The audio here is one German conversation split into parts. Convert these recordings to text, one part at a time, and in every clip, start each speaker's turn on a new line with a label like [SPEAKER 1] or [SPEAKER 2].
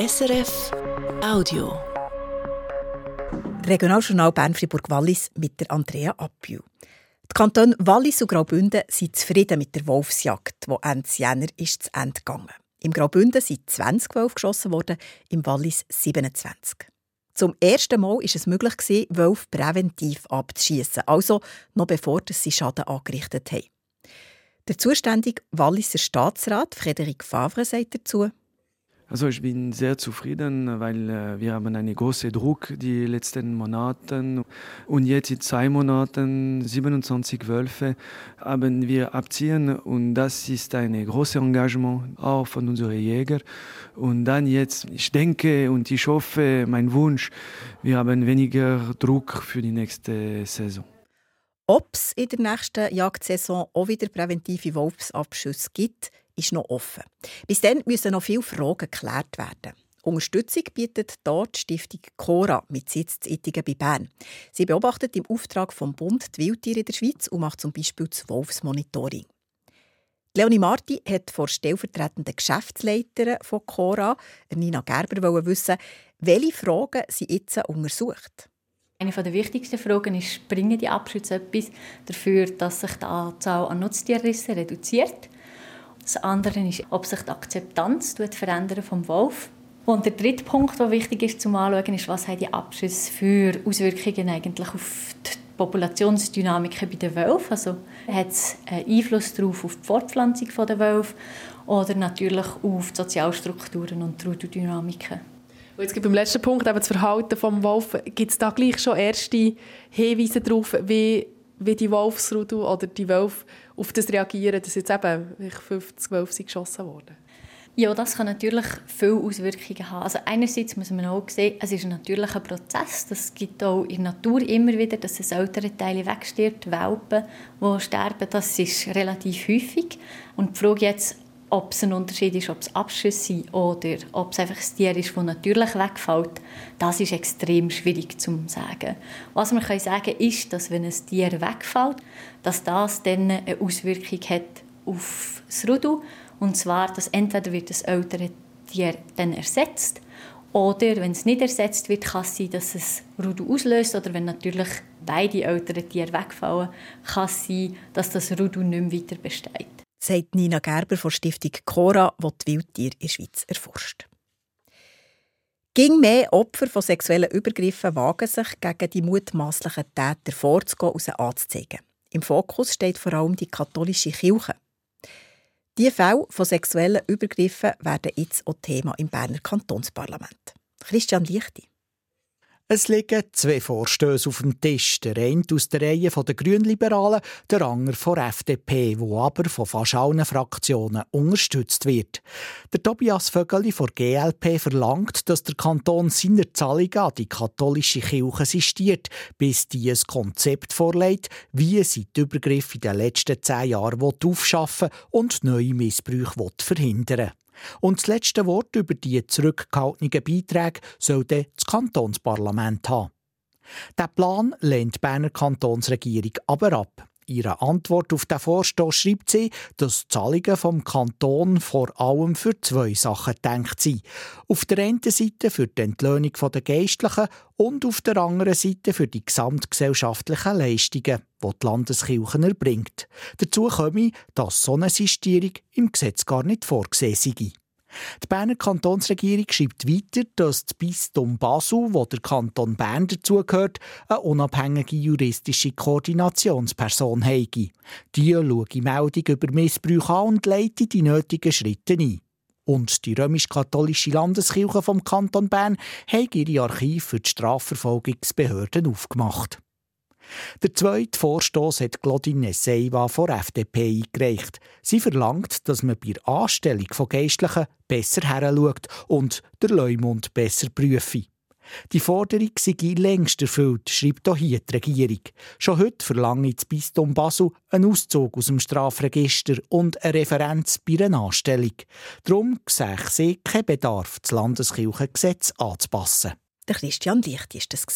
[SPEAKER 1] SRF Audio.
[SPEAKER 2] Regionaljournal Bern-Fribourg-Wallis mit der Andrea Appiu. Die Kantone Wallis und Graubünden sind zufrieden mit der Wolfsjagd, die Ende Jänner ist zu Ende gegangen. Im Graubünden sind 20 Wölfe geschossen worden, im Wallis 27. Zum ersten Mal war es möglich, Wölfe präventiv abzuschießen, also noch bevor sie Schaden angerichtet haben. Der zuständige Walliser Staatsrat Frederik Favre sagt dazu,
[SPEAKER 3] also ich bin sehr zufrieden, weil äh, wir haben einen großen Druck die letzten Monate und jetzt in zwei Monaten 27 Wölfe haben wir abziehen. Und das ist ein großes Engagement auch von unseren Jägern und dann jetzt ich denke und ich hoffe mein Wunsch wir haben weniger Druck für die nächste Saison.
[SPEAKER 2] Ob es in der nächsten Jagdsaison auch wieder präventive Wolfsabschüsse gibt, ist noch offen. Bis dann müssen noch viele Fragen geklärt werden. Unterstützung bietet dort die Stiftung Cora mit Sitz Ittigen bei Bern. Sie beobachtet im Auftrag vom Bund die Wildtiere in der Schweiz und macht zum Beispiel das Wolfsmonitoring. Leonie Marti hat vor stellvertretenden Geschäftsleiterin von Cora, Nina Gerber, wissen, welche Fragen sie jetzt untersucht.
[SPEAKER 4] Eine der wichtigsten Fragen ist, bringen die Abschüsse etwas dafür, dass sich die Anzahl an Nutztierrissen reduziert? Das andere ist, ob sich die Akzeptanz verändern vom Wolf. Und der dritte Punkt, der wichtig ist zum Anschauen, ist, was die Abschüsse für Auswirkungen eigentlich auf die Populationsdynamiken bei den Wölfen. Also hat es einen Einfluss darauf auf die Fortpflanzung der Wölfe oder natürlich auf die Sozialstrukturen und die Rudodynamiken.
[SPEAKER 5] Jetzt gibt beim letzten Punkt eben das Verhalten des Wolfes. Gibt es da gleich schon erste Hinweise darauf, wie, wie die Wolfsrudel oder die Wölfe auf das reagieren, dass jetzt eben 50 Wölfe geschossen wurden?
[SPEAKER 4] Ja, das kann natürlich viele Auswirkungen haben. Also einerseits muss man auch sehen, es ist ein natürlicher Prozess. Das gibt auch in der Natur immer wieder, dass es ältere Teile wegstirbt, Welpen, die sterben. Das ist relativ häufig. Und die Frage jetzt, ob es ein Unterschied ist, ob es Abschüsse sind oder ob es einfach ein Tier ist, das natürlich wegfällt, das ist extrem schwierig zu sagen. Was man kann sagen ist, dass wenn ein Tier wegfällt, dass das dann eine Auswirkung hat auf das Rudel. Und zwar, dass entweder wird das ältere Tier dann ersetzt oder wenn es nicht ersetzt wird, kann es sein, dass es Rudel auslöst. Oder wenn natürlich beide älteren Tiere wegfallen, kann es sein, dass das Rudel nicht mehr weiter besteht
[SPEAKER 2] sagt Nina Gerber von Stiftung Cora, die die Wildtiere in der Schweiz erforscht. Ging mehr Opfer von sexuellen Übergriffen wagen sich, gegen die mutmaßlichen Täter vorzugehen und sie anzuzeigen. Im Fokus steht vor allem die katholische Kirche. Die Fälle von sexuellen Übergriffen werden jetzt auch Thema im Berner Kantonsparlament. Christian Lichti.
[SPEAKER 6] Es liegen zwei Vorstöße auf dem Tisch. Der eine aus der Reihe der Grünliberalen, der andere von der FDP, wo aber von fast allen Fraktionen unterstützt wird. Der Tobias Vögeli von GLP verlangt, dass der Kanton seine Zahlungen an die katholische Kirche sistiert, bis die ein Konzept vorlegt, wie sie die Übergriffe in den letzten zehn Jahren aufschaffen und neue Missbrüche verhindern will. Und das letzte Wort über die zurückgehaltenen Beiträge soll das Kantonsparlament haben. Der Plan lehnt die Berner Kantonsregierung aber ab. Ihre Antwort auf den Vorstoß schreibt sie, dass Zahlungen vom Kanton vor allem für zwei Sachen gedacht sind. Auf der einen Seite für die Entlöhnung der Geistlichen und auf der anderen Seite für die gesamtgesellschaftlichen Leistungen, die die Landeskirche erbringt. Dazu komme, dass so eine Sistierung im Gesetz gar nicht vorgesehen sei. Die Berner Kantonsregierung schreibt weiter, dass das Bistum Basel, wo der Kanton Bern dazugehört, eine unabhängige juristische Koordinationsperson habe. Die schaue Meldung über Missbrauch an und leite die nötigen Schritte ein. Und die römisch-katholische Landeskirche vom Kanton Bern hat ihre Archiv für die Strafverfolgungsbehörden aufgemacht. Der zweite Vorstoß hat Claudine Seiva von FDP eingereicht. Sie verlangt, dass man bei der Anstellung von Geistlichen besser heranschaut und der Leumund besser prüfe. Die Forderung sei längst erfüllt, schreibt auch hier die Regierung. Schon heute verlange das Bistum Basel einen Auszug aus dem Strafregister und eine Referenz bei einer Anstellung. Darum sehe sie keinen Bedarf, das Landeskirchengesetz anzupassen.
[SPEAKER 2] Der Christian Licht war das.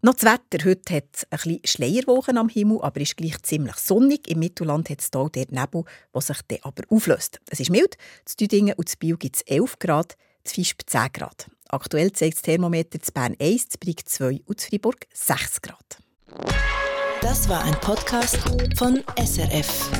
[SPEAKER 2] Noch das Wetter. Heute hat es ein bisschen Schleierwochen am Himmel, aber ist gleich ziemlich sonnig. Im Mittelland hat es hier der Nebel, der sich dann aber auflöst. Es ist mild. Zu Düdingen und zu Biel gibt es 11 Grad. zu Fisp 10 Grad. Aktuell zeigt das Thermometer zu Bern 1, zu Brig 2 und zu Fribourg 6 Grad.
[SPEAKER 1] Das war ein Podcast von SRF.